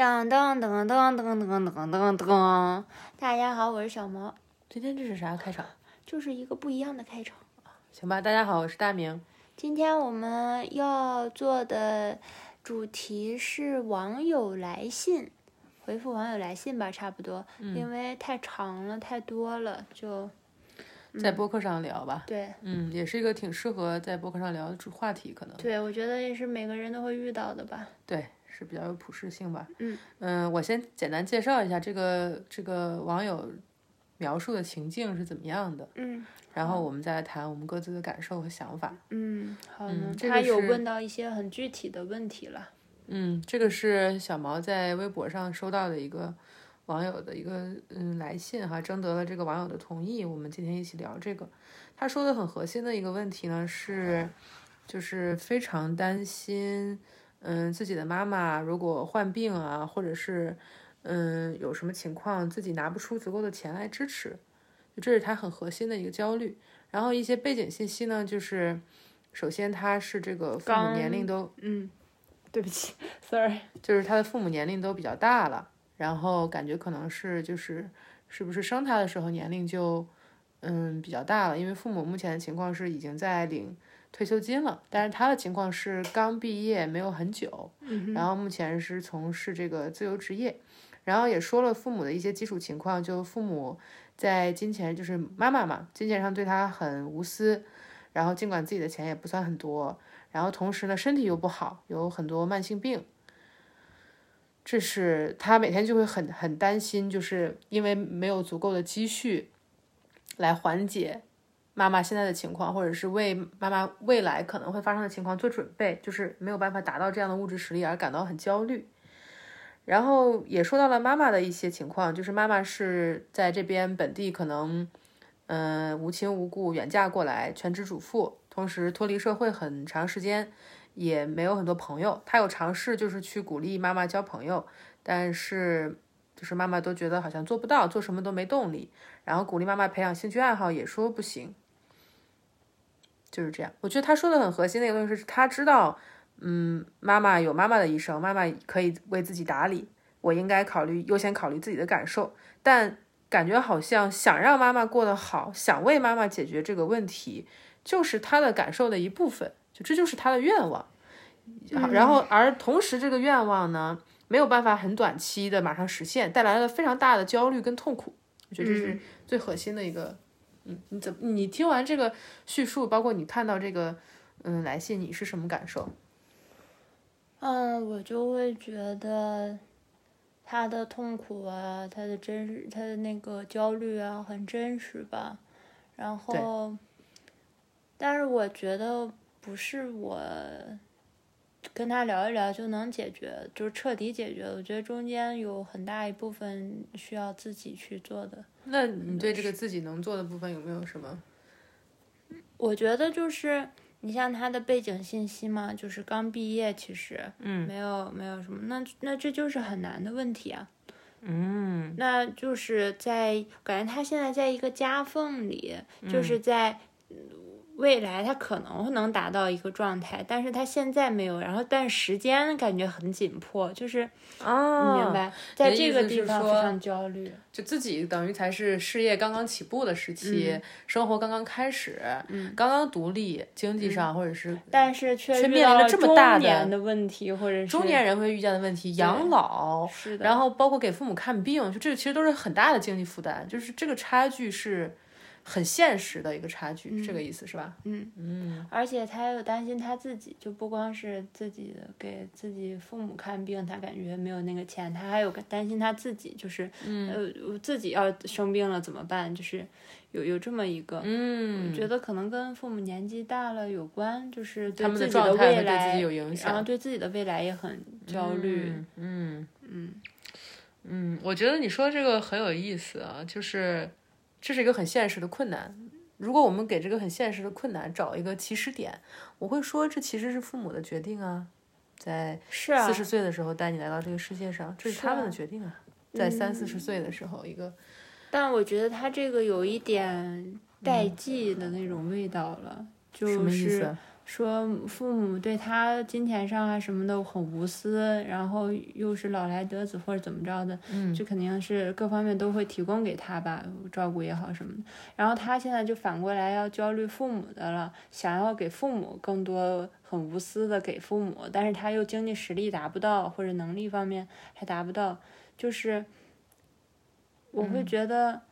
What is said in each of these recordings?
噔噔噔噔噔噔噔噔噔！大家好，我是小毛。今天这是啥开场？就是一个不一样的开场。行吧，大家好，我是大明。今天我们要做的主题是网友来信，回复网友来信吧，差不多，因为太长了，太多了，就在播客上聊吧。对，嗯，也是一个挺适合在播客上聊的主话题，可能。对，我觉得也是每个人都会遇到的吧。对。是比较有普适性吧。嗯嗯，我先简单介绍一下这个这个网友描述的情境是怎么样的。嗯，然后我们再来谈我们各自的感受和想法。嗯，好呢。他有问到一些很具体的问题了。嗯，这个是小毛在微博上收到的一个网友的一个嗯来信哈，征得了这个网友的同意，我们今天一起聊这个。他说的很核心的一个问题呢是，就是非常担心。嗯，自己的妈妈如果患病啊，或者是嗯有什么情况，自己拿不出足够的钱来支持，就这是他很核心的一个焦虑。然后一些背景信息呢，就是首先他是这个父母年龄都嗯，对不起，sorry，就是他的父母年龄都比较大了，然后感觉可能是就是是不是生他的时候年龄就嗯比较大了，因为父母目前的情况是已经在领。退休金了，但是他的情况是刚毕业没有很久，然后目前是从事这个自由职业，然后也说了父母的一些基础情况，就父母在金钱就是妈妈嘛，金钱上对他很无私，然后尽管自己的钱也不算很多，然后同时呢身体又不好，有很多慢性病，这是他每天就会很很担心，就是因为没有足够的积蓄来缓解。妈妈现在的情况，或者是为妈妈未来可能会发生的情况做准备，就是没有办法达到这样的物质实力而感到很焦虑。然后也说到了妈妈的一些情况，就是妈妈是在这边本地可能，嗯，无亲无故远嫁过来，全职主妇，同时脱离社会很长时间，也没有很多朋友。她有尝试就是去鼓励妈妈交朋友，但是就是妈妈都觉得好像做不到，做什么都没动力。然后鼓励妈妈培养兴趣爱好，也说不行。就是这样，我觉得他说的很核心的一个东西是，他知道，嗯，妈妈有妈妈的一生，妈妈可以为自己打理，我应该考虑优先考虑自己的感受，但感觉好像想让妈妈过得好，想为妈妈解决这个问题，就是他的感受的一部分，就这就是他的愿望，然后而同时这个愿望呢，没有办法很短期的马上实现，带来了非常大的焦虑跟痛苦，我觉得这是最核心的一个。嗯，你怎么？你听完这个叙述，包括你看到这个嗯来信，你是什么感受？嗯，我就会觉得他的痛苦啊，他的真实，他的那个焦虑啊，很真实吧。然后，但是我觉得不是我。跟他聊一聊就能解决，就是彻底解决。我觉得中间有很大一部分需要自己去做的。那你对这个自己能做的部分有没有什么？我觉得就是你像他的背景信息嘛，就是刚毕业，其实嗯，没有没有什么，那那这就是很难的问题啊。嗯，那就是在感觉他现在在一个夹缝里，就是在。未来他可能能达到一个状态，但是他现在没有，然后但时间感觉很紧迫，就是啊，明白，在这个地方非常焦虑，就自己等于才是事业刚刚起步的时期，生活刚刚开始，嗯，刚刚独立，经济上或者是，但是却面临了这么大的问题，或者是中年人会遇见的问题，养老，是的，然后包括给父母看病，就这个其实都是很大的经济负担，就是这个差距是。很现实的一个差距，这个意思是吧？嗯嗯，而且他又担心他自己，就不光是自己给自己父母看病，他感觉没有那个钱，他还有担心他自己，就是呃自己要生病了怎么办？就是有有这么一个，嗯，我觉得可能跟父母年纪大了有关，就是他们的状态对自己有影响，然后对自己的未来也很焦虑。嗯嗯嗯，我觉得你说这个很有意思啊，就是。这是一个很现实的困难。如果我们给这个很现实的困难找一个起始点，我会说这其实是父母的决定啊，在四十岁的时候带你来到这个世界上，这是他们的决定啊。在三四十岁的时候，一个。但我觉得他这个有一点代际的那种味道了，就是说父母对他金钱上啊什么的很无私，然后又是老来得子或者怎么着的，嗯，就肯定是各方面都会提供给他吧，照顾也好什么的。然后他现在就反过来要焦虑父母的了，想要给父母更多很无私的给父母，但是他又经济实力达不到，或者能力方面还达不到，就是我会觉得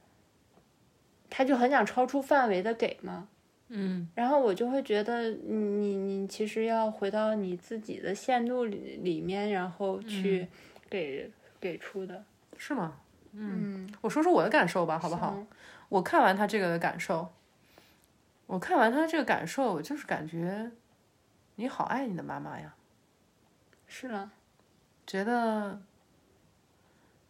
他就很想超出范围的给嘛。嗯，然后我就会觉得你你你其实要回到你自己的限度里里面，然后去给、给出的。是吗？嗯，我说说我的感受吧，好不好？我看完他这个的感受，我看完他这个感受，我就是感觉你好爱你的妈妈呀，是了，觉得，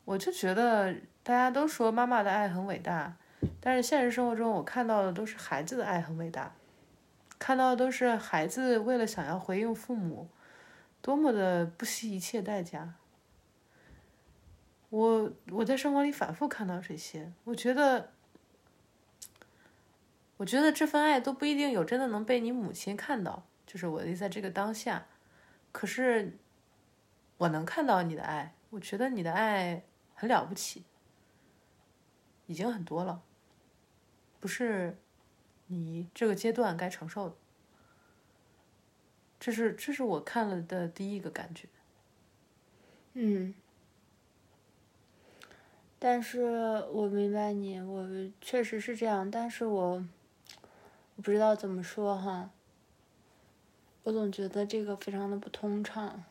我就觉得大家都说妈妈的爱很伟大，但是现实生活中我看到的都是孩子的爱很伟大，看到的都是孩子为了想要回应父母，多么的不惜一切代价。我我在生活里反复看到这些，我觉得，我觉得这份爱都不一定有真的能被你母亲看到，就是我的，在这个当下，可是我能看到你的爱，我觉得你的爱很了不起，已经很多了，不是你这个阶段该承受的。这是这是我看了的第一个感觉。嗯。但是我明白你，我确实是这样，但是我我不知道怎么说哈。我总觉得这个非常的不通畅。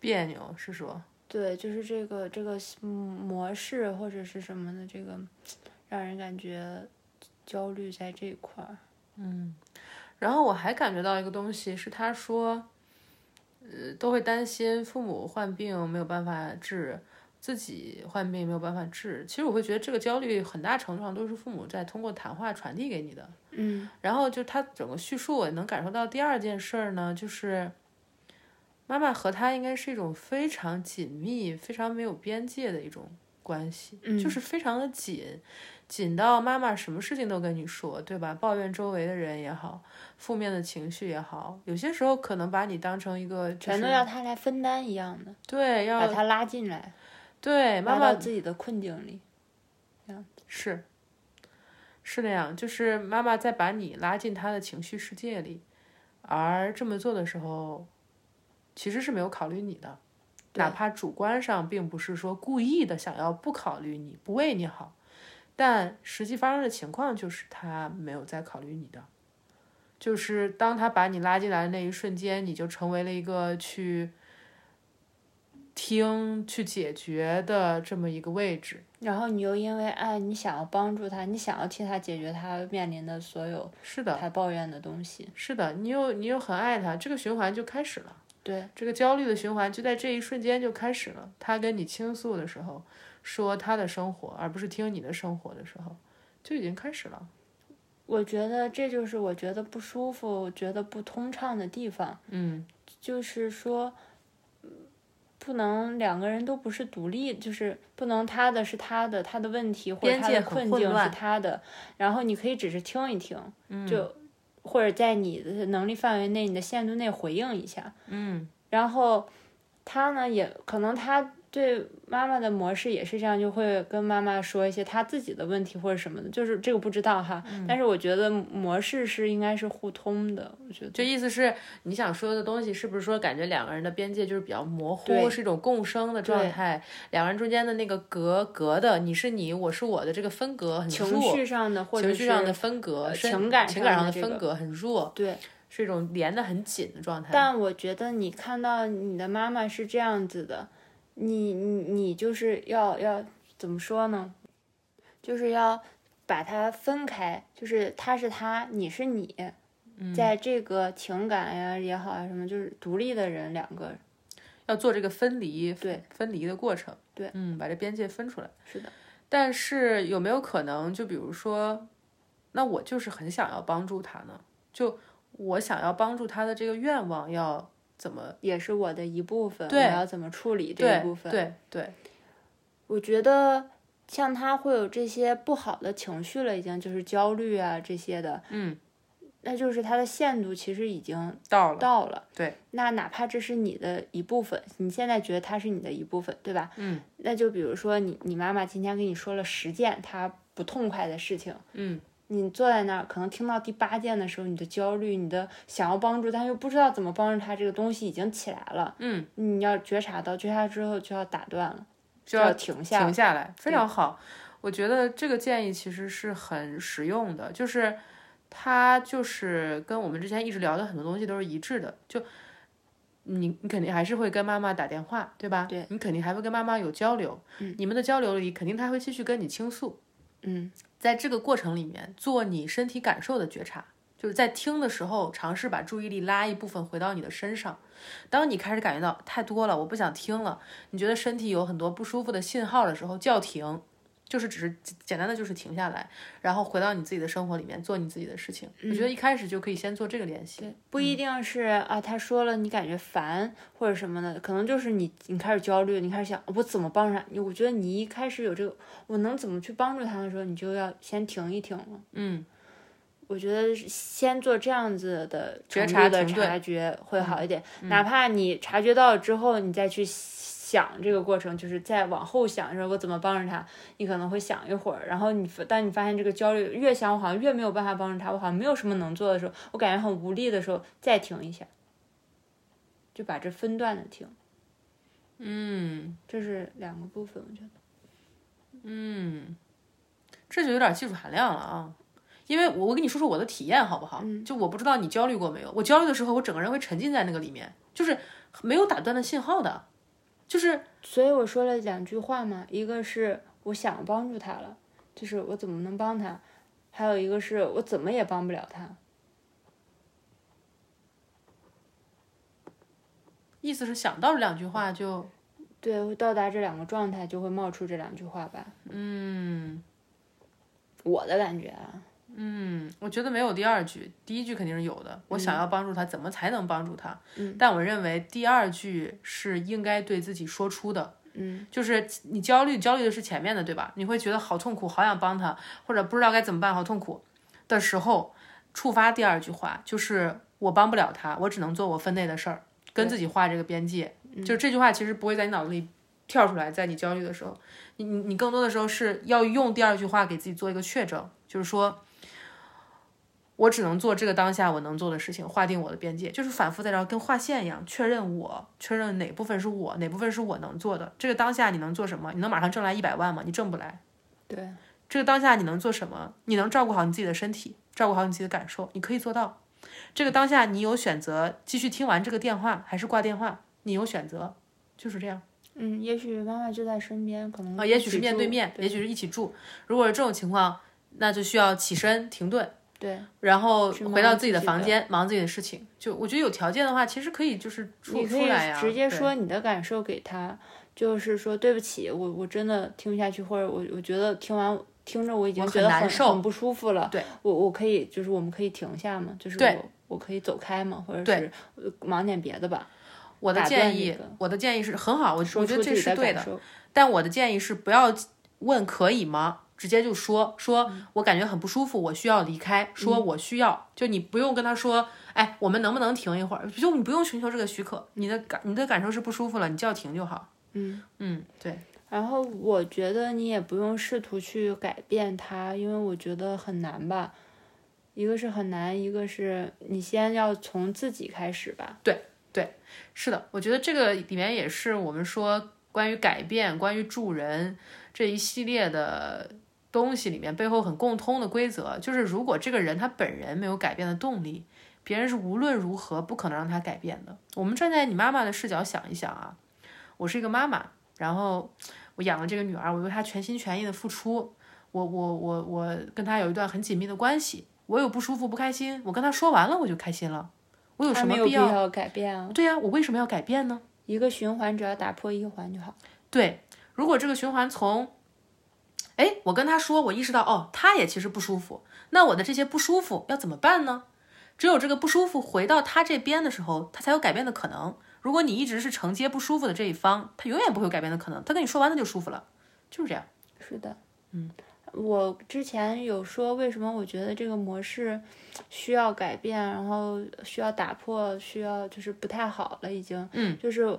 别扭是说，对，就是这个这个嗯模式或者是什么的，这个让人感觉焦虑在这一块儿。嗯然后我还感觉到一个东西，是他说，呃，都会担心父母患病没有办法治，自己患病没有办法治。其实我会觉得这个焦虑很大程度上都是父母在通过谈话传递给你的。嗯然后就他整个叙述，我也能感受到第二件事儿呢，就是妈妈和他应该是一种非常紧密、非常没有边界的一种关系，就是非常的紧，紧到妈妈什么事情都跟你说，对吧？抱怨周围的人也好，负面的情绪也好，有些时候可能把你当成一个、就是、全都要他来分担一样的，对，要把他拉进来，对妈妈自己的困境里。是，是那样，就是妈妈在把你拉进她的情绪世界里，而这么做的时候，其实是没有考虑你的，哪怕主观上并不是说故意的想要不考虑你，不为你好，但实际发生的情况就是他没有在考虑你的，就是当他把你拉进来的那一瞬间，你就成为了一个去听、去解决的这么一个位置。然后你又因为爱，你想要帮助他，你想要替他解决他面临的所有是的，他抱怨的东西。是的，你又你又很爱他，这个循环就开始了。对，这个焦虑的循环就在这一瞬间就开始了。他跟你倾诉的时候，说他的生活，而不是听你的生活的时候，就已经开始了。我觉得这就是我觉得不舒服、觉得不通畅的地方。嗯，就是说，嗯不能两个人都不是独立，就是不能他的是他的，他的问题或者他的困境是他的，然后你可以只是听一听，嗯就或者在你的能力范围内、你的限度内回应一下。嗯，然后他呢，也可能他对妈妈的模式也是这样，就会跟妈妈说一些她自己的问题或者什么的，就是这个不知道哈。嗯但是我觉得模式是应该是互通的，我觉得。就意思是你想说的东西，是不是说感觉两个人的边界就是比较模糊，是一种共生的状态？两个人中间的那个隔隔的，你是你，我是我的这个分隔很弱情，绪上的或者是情绪上的分隔，情感情感上的分隔很弱，对。是一种连得很紧的状态。但我觉得你看到你的妈妈是这样子的，你你你就是要要怎么说呢？就是要把它分开，就是他是他，你是你，嗯在这个情感呀也好啊什么，就是独立的人两个，要做这个分离，对分离的过程，对，嗯，把这边界分出来。是的，但是有没有可能，就比如说，那我就是很想要帮助他呢？就我想要帮助他的这个愿望要怎么？也是我的一部分，我要怎么处理这一部分？对对，我觉得像他会有这些不好的情绪了，已经就是焦虑啊这些的，嗯，那就是他的限度其实已经到了，到了。对，那哪怕这是你的一部分，你现在觉得他是你的一部分，对吧？嗯，那就比如说你你妈妈今天跟你说了十件她不痛快的事情，嗯，你坐在那儿，可能听到第八件的时候，你的焦虑，你的想要帮助，但又不知道怎么帮助他，这个东西已经起来了。嗯，你要觉察到，觉察之后就要打断了，就要停下。停下来，非常好。我觉得这个建议其实是很实用的，就是它就是跟我们之前一直聊的很多东西都是一致的。就你你肯定还是会跟妈妈打电话，对吧？对，你肯定还会跟妈妈有交流。嗯，你们的交流里，肯定他会继续跟你倾诉。嗯，在这个过程里面，做你身体感受的觉察，就是在听的时候，尝试把注意力拉一部分回到你的身上。当你开始感觉到太多了，我不想听了，你觉得身体有很多不舒服的信号的时候，叫停。就是只是简单的就是停下来，然后回到你自己的生活里面做你自己的事情。我觉得一开始就可以先做这个练习，不一定是啊，他说了你感觉烦或者什么的，可能就是你你开始焦虑，你开始想我怎么帮助他。你我觉得你一开始有这个我能怎么去帮助他的时候，你就要先停一停了。嗯，我觉得先做这样子的觉察的察觉会好一点，哪怕你察觉到了之后，你再去。想这个过程，就是在往后想，说我怎么帮助他，你可能会想一会儿，然后你当你发现这个焦虑越想，我好像越没有办法帮助他，我好像没有什么能做的时候，我感觉很无力的时候，再停一下，就把这分段的停。嗯，这是两个部分，我觉得。嗯，这就有点技术含量了啊，因为我我跟你说说我的体验好不好？就我不知道你焦虑过没有，我焦虑的时候，我整个人会沉浸在那个里面，就是没有打断的信号的。就是，所以我说了两句话嘛，一个是我想帮助他了，就是我怎么能帮他，还有一个是我怎么也帮不了他。意思是想到这两句话就，对，会到达这两个状态，就会冒出这两句话吧。嗯，我的感觉啊。嗯，我觉得没有第二句，第一句肯定是有的。我想要帮助他，怎么才能帮助他？嗯，但我认为第二句是应该对自己说出的。嗯，就是你焦虑，焦虑的是前面的，对吧？你会觉得好痛苦，好想帮他，或者不知道该怎么办，好痛苦的时候，触发第二句话就是我帮不了他，我只能做我分内的事儿，跟自己画这个边界。就是这句话其实不会在你脑子里跳出来，在你焦虑的时候，你你你更多的时候是要用第二句话给自己做一个确证，就是说。我只能做这个当下我能做的事情，划定我的边界，就是反复在这跟划线一样，确认我，确认哪部分是我，哪部分是我能做的。这个当下你能做什么？你能马上挣来一百万吗？你挣不来。对，这个当下你能做什么？你能照顾好你自己的身体，照顾好你自己的感受，你可以做到。这个当下你有选择，继续听完这个电话还是挂电话？你有选择，就是这样。嗯，也许妈妈就在身边，可能啊，也许是面对面，也许是一起住。如果是这种情况，那就需要起身停顿。对，然后回到自己的房间，忙自己的事情。就我觉得有条件的话，其实可以就是出出来呀，直接说你的感受给他，就是说对不起，我我真的听不下去，或者我我觉得听完听着我已经觉得很难受、很不舒服了。对，我我可以就是我们可以停下吗，就是我我可以走开吗，或者是忙点别的吧。我的建议，我的建议是很好，我我觉得这是对的。但我的建议是不要问可以吗？直接就说说，我感觉很不舒服，我需要离开。说我需要，就你不用跟他说，哎，我们能不能停一会儿？就你不用寻求这个许可，你的感你的感受是不舒服了，你叫停就好。嗯嗯，对。然后我觉得你也不用试图去改变他，因为我觉得很难吧。一个是很难，一个是你先要从自己开始吧。对对，是的，我觉得这个里面也是我们说关于改变、关于助人这一系列的。东西里面背后很共通的规则，就是如果这个人他本人没有改变的动力，别人是无论如何不可能让他改变的。我们站在你妈妈的视角想一想啊，我是一个妈妈，然后我养了这个女儿，我为她全心全意的付出，我我我我跟她有一段很紧密的关系，我有不舒服不开心，我跟她说完了我就开心了，我有什么必要改变啊？对呀，我为什么要改变呢？一个循环只要打破一环就好。对，如果这个循环从哎，我跟他说，我意识到，哦，他也其实不舒服。那我的这些不舒服要怎么办呢？只有这个不舒服回到他这边的时候，他才有改变的可能。如果你一直是承接不舒服的这一方，他永远不会有改变的可能。他跟你说完，他就舒服了，就是这样。是的，嗯，我之前有说，为什么我觉得这个模式需要改变，然后需要打破，需要就是不太好了，已经，嗯，就是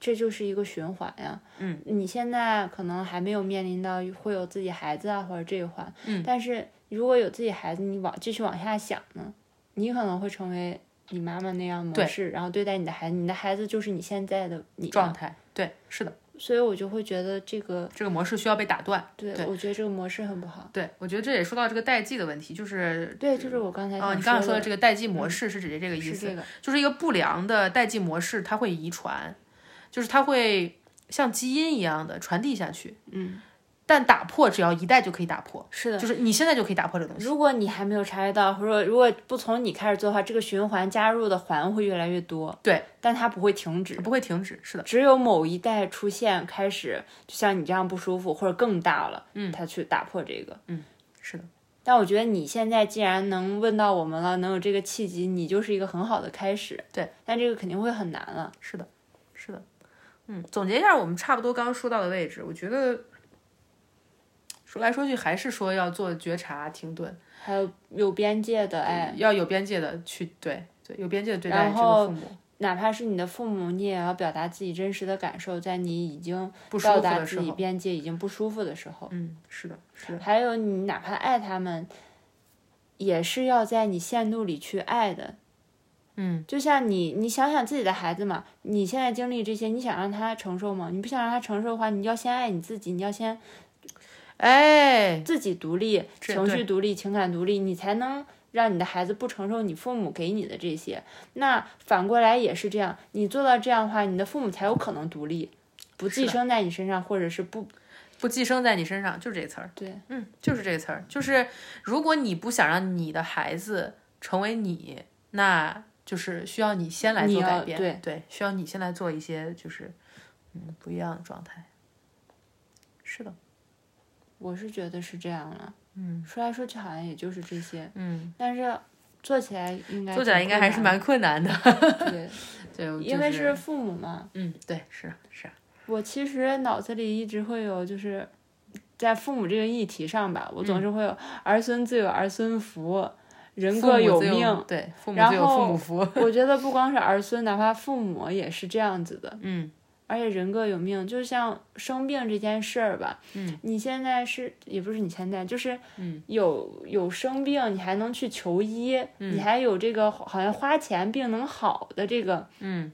这就是一个循环呀，嗯，你现在可能还没有面临到会有自己孩子啊或者这一环，嗯，但是如果有自己孩子，你往继续往下想呢，你可能会成为你妈妈那样模式，然后对待你的孩子，你的孩子就是你现在的你状态，对，是的。所以我就会觉得这个这个模式需要被打断。对，我觉得这个模式很不好。对，我觉得这也说到这个代际的问题，就是对，就是我刚才啊，你刚刚说的这个代际模式是指的这个意思，就是一个不良的代际模式，它会遗传，就是它会像基因一样的传递下去。嗯。但打破只要一代就可以打破，是的，就是你现在就可以打破这个东西。如果你还没有察觉到，或者如果不从你开始做的话，这个循环加入的环会越来越多。对，但它不会停止，不会停止，是的。只有某一代出现开始，就像你这样不舒服或者更大了，嗯，它去打破这个，嗯，是的。但我觉得你现在既然能问到我们了，能有这个契机，你就是一个很好的开始。对，但这个肯定会很难了。是的，是的。嗯，总结一下，我们差不多刚刚说到的位置，我觉得。说来说去还是说要做觉察、停顿，还有有边界的哎，要有边界的去对对有边界的对待这个父母，哪怕是你的父母，你也要表达自己真实的感受，在你已经到达自己边界已经不舒服的时候，嗯，是的，是的。还有你哪怕爱他们，也是要在你限度里去爱的，嗯，就像你你想想自己的孩子嘛，你现在经历这些，你想让他承受吗？你不想让他承受的话，你要先爱你自己，你要先。哎，自己独立，情绪独立，情感独立，你才能让你的孩子不承受你父母给你的这些。那反过来也是这样，你做到这样的话，你的父母才有可能独立，不寄生在你身上，或者是不不寄生在你身上，就是这词儿。对，嗯，就是这个词儿。就是如果你不想让你的孩子成为你，那就是需要你先来做改变。对对，需要你先来做一些就是嗯不一样的状态。是的。我是觉得是这样了，嗯，说来说去好像也就是这些，嗯，但是做起来应该做起来应该还是蛮困难的，对，对，因为是父母嘛，嗯，对，是是。我其实脑子里一直会有，就是在父母这个议题上吧，我总是会有儿孙自有儿孙福，人各有命，对，父母自有父母福。我觉得不光是儿孙，哪怕父母也是这样子的，嗯。而且人各有命，就像生病这件事儿吧，嗯，你现在是也不是你现在，就是嗯，有有生病，你还能去求医，你还有这个好像花钱病能好的这个，嗯，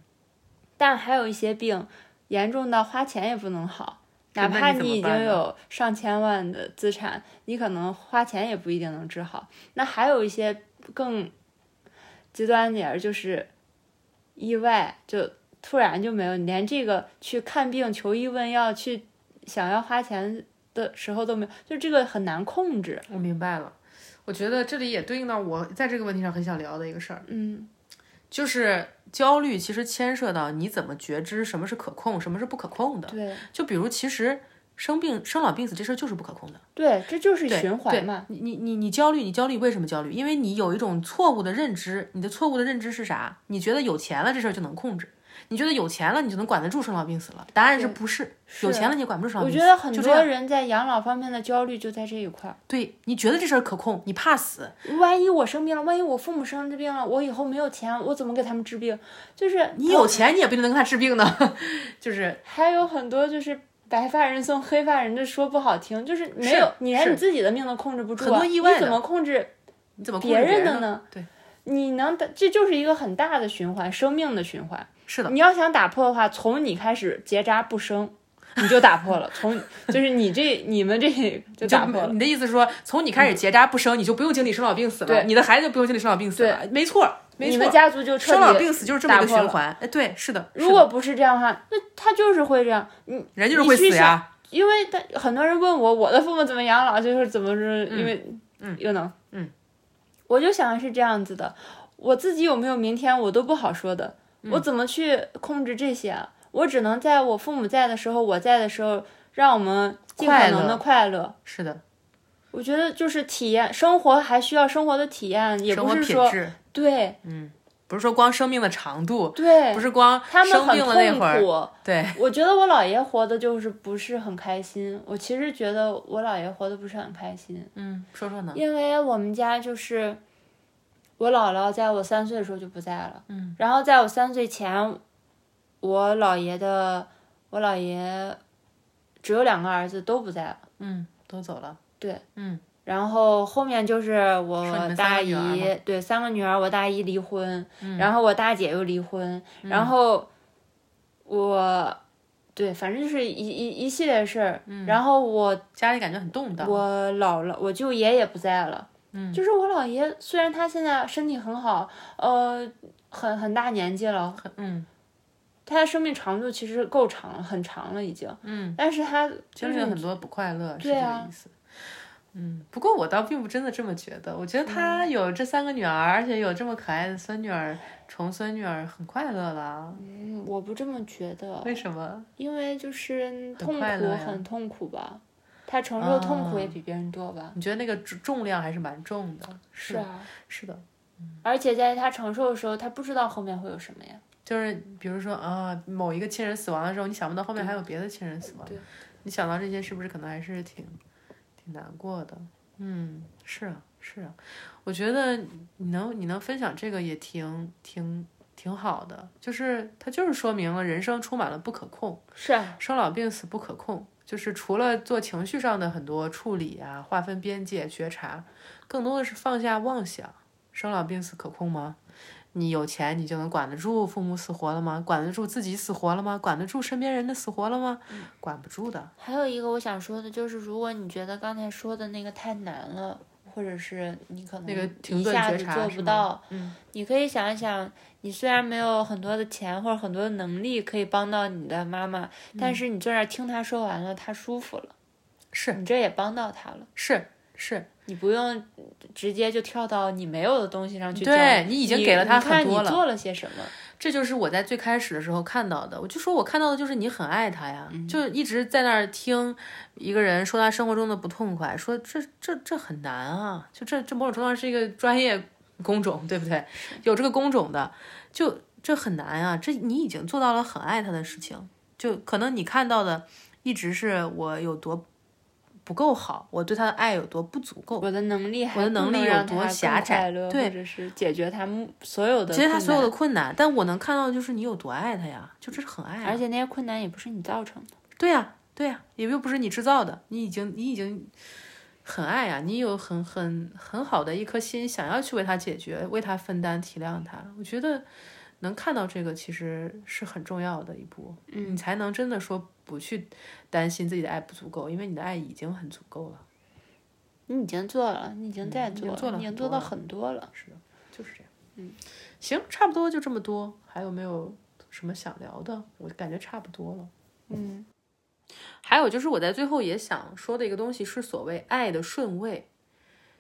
但还有一些病严重到花钱也不能好，哪怕你已经有上千万的资产，你可能花钱也不一定能治好。那还有一些更极端点儿，就是意外就。突然就没有，连这个去看病、求医问药、去想要花钱的时候都没有，就这个很难控制。我明白了，我觉得这里也对应到我在这个问题上很想聊的一个事儿，嗯，就是焦虑其实牵涉到你怎么觉知什么是可控，什么是不可控的。对，就比如其实生病、生老病死这事儿就是不可控的。对，这就是循环嘛。你你你你焦虑，你焦虑为什么焦虑？因为你有一种错误的认知，你的错误的认知是啥？你觉得有钱了这事儿就能控制。你觉得有钱了，你就能管得住生老病死了？答案是不是？有钱了你管不住生老病死。我觉得很多人在养老方面的焦虑就在这一块儿。对，你觉得这事儿可控，你怕死。万一我生病了，万一我父母生这病了，我以后没有钱，我怎么给他们治病？就是你有钱，你也不一定能给他治病呢。就是还有很多就是白发人送黑发人，这说不好听，就是没有你连你自己的命都控制不住，很多意外你怎么控制？你怎么别人的呢？对，你能这就是一个很大的循环，生命的循环。是的，你要想打破的话，从你开始结扎不生，你就打破了。从就是你这你们这就打破了。你的意思是说，从你开始结扎不生，你就不用经历生老病死了，你的孩子就不用经历生老病死了。没错，没错。你们家族就生老病死就是这么一个循环。哎，对，是的。如果不是这样的话，那他就是会这样。你人就是会死呀。因为他很多人问我，我的父母怎么养老，就是怎么是因为嗯又能嗯，我就想是这样子的，我自己有没有明天我都不好说的。我怎么去控制这些？我只能在我父母在的时候，我在的时候，让我们尽可能的快乐。是的，我觉得就是体验生活，还需要生活的体验，也不是说对，嗯，不是说光生命的长度，对，不是光他们很生病了那会儿，痛苦。对，我觉得我姥爷活的就是不是很开心。我其实觉得我姥爷活的不是很开心，嗯，说说呢？因为我们家就是我姥姥在我三岁的时候就不在了，嗯，然后在我三岁前，我姥爷的我姥爷只有两个儿子都不在了，嗯，都走了，对，嗯。然后后面就是我大姨，对，三个女儿，我大姨离婚，嗯。然后我大姐又离婚，然后我，对，反正就是一一一系列事儿。嗯。然后我家里感觉很动荡，我姥姥，我舅爷也不在了。嗯就是我姥爷，虽然他现在身体很好，呃，很很大年纪了，很嗯他的生命长度其实够长了，很长了已经。嗯，但是他就是经历了很多不快乐，是这个意思。嗯，不过我倒并不真的这么觉得，我觉得他有这三个女儿，而且有这么可爱的孙女儿、重孙女儿，很快乐了。嗯，我不这么觉得，为什么？因为就是痛苦很痛苦吧，他承受痛苦也啊比别人多吧。你觉得那个重重量还是蛮重的？的，是啊，是的，而且在他承受的时候，他不知道后面会有什么呀。就是比如说啊，某一个亲人死亡的时候，你想不到后面还有别的亲人死亡，对你想到这些，是不是可能还是挺挺难过的？嗯，是啊，是啊，我觉得你能你能分享这个也挺挺挺好的，就是它就是说明了人生充满了不可控，是啊，生老病死不可控，就是除了做情绪上的很多处理啊、划分边界、觉察，更多的是放下妄想。生老病死可控吗？你有钱，你就能管得住父母死活了吗？管得住自己死活了吗？管得住身边人的死活了吗？管不住的。还有一个我想说的就是，如果你觉得刚才说的那个太难了，或者是你可能那个停一下子做不到，嗯，你可以想一想，你虽然没有很多的钱或者很多的能力可以帮到你的妈妈，但是你坐那儿听她说完了，她舒服了，是你这也帮到她了，是是，你不用直接就跳到你没有的东西上去教。对你已经给了她看很多了你做了些什么。这就是我在最开始的时候看到的。我就说我看到的就是你很爱他呀，就一直在那儿听一个人说他生活中的不痛快，说这这这很难啊，就这这某种程度上是一个专业工种，对不对？有这个工种的，就这很难啊，这你已经做到了很爱他的事情，就可能你看到的一直是我有多不够好，我对他的爱有多不足够。我的能力我的能力有多狭窄对或者是解决他们所有的其实他所有的困难，但我能看到的就是你有多爱他呀，就这是很爱啊。而且那些困难也不是你造成的。对呀、对呀、也又不是你制造的，你已经你已经很爱呀、你有很很很好的一颗心，想要去为他解决，为他分担，体谅他。我觉得能看到这个其实是很重要的一步，嗯你才能真的说不去担心自己的爱不足够，因为你的爱已经很足够了。你已经做了，你已经在做了你已经做到很多了。是的，就是这样。嗯，行，差不多就这么多。还有没有什么想聊的？我感觉差不多了。嗯还有就是我在最后也想说的一个东西是所谓爱的顺位，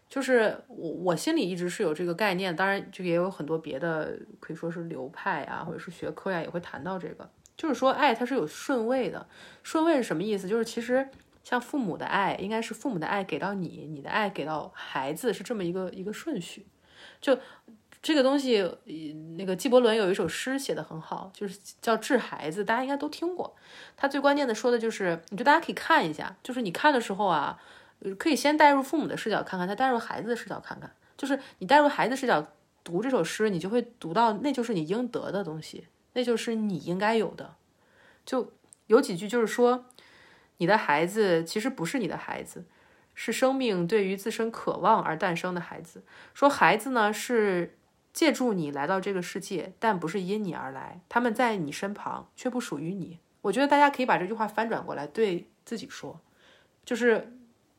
就是我我心里一直是有这个概念，当然这个也有很多别的可以说是流派啊，或者是学科呀、也会谈到这个，就是说爱它是有顺位的，顺位是什么意思？就是其实像父母的爱，应该是父母的爱给到你，你的爱给到孩子是这么一个一个顺序，就。这个东西，那个纪伯伦有一首诗写的很好，就是叫《致孩子》，大家应该都听过。他最关键的说的就是，我觉得大家可以看一下，就是你看的时候啊，可以先带入父母的视角看看，再带入孩子的视角看看。就是你带入孩子视角读这首诗，你就会读到那就是你应得的东西，那就是你应该有的。就有几句就是说，你的孩子其实不是你的孩子，是生命对于自身渴望而诞生的孩子。说孩子呢是。借助你来到这个世界，但不是因你而来，他们在你身旁，却不属于你。我觉得大家可以把这句话翻转过来对自己说，就是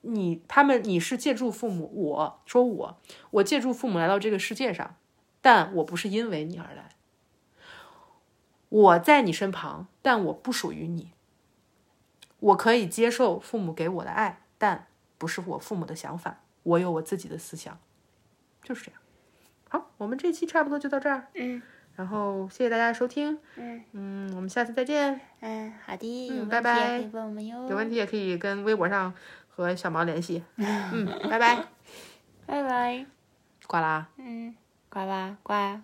你他们你是借助父母，我说我我借助父母来到这个世界上，但我不是因为你而来。我在你身旁，但我不属于你。我可以接受父母给我的爱，但不是我父母的想法。我有我自己的思想，就是这样。好，我们这期差不多就到这儿。嗯然后谢谢大家收听。嗯嗯，我们下次再见。嗯，好的，嗯拜拜问题也可以问我们哟。有问题也可以跟微博上和小毛联系。嗯，拜拜。拜拜。挂啦。嗯，挂吧，乖。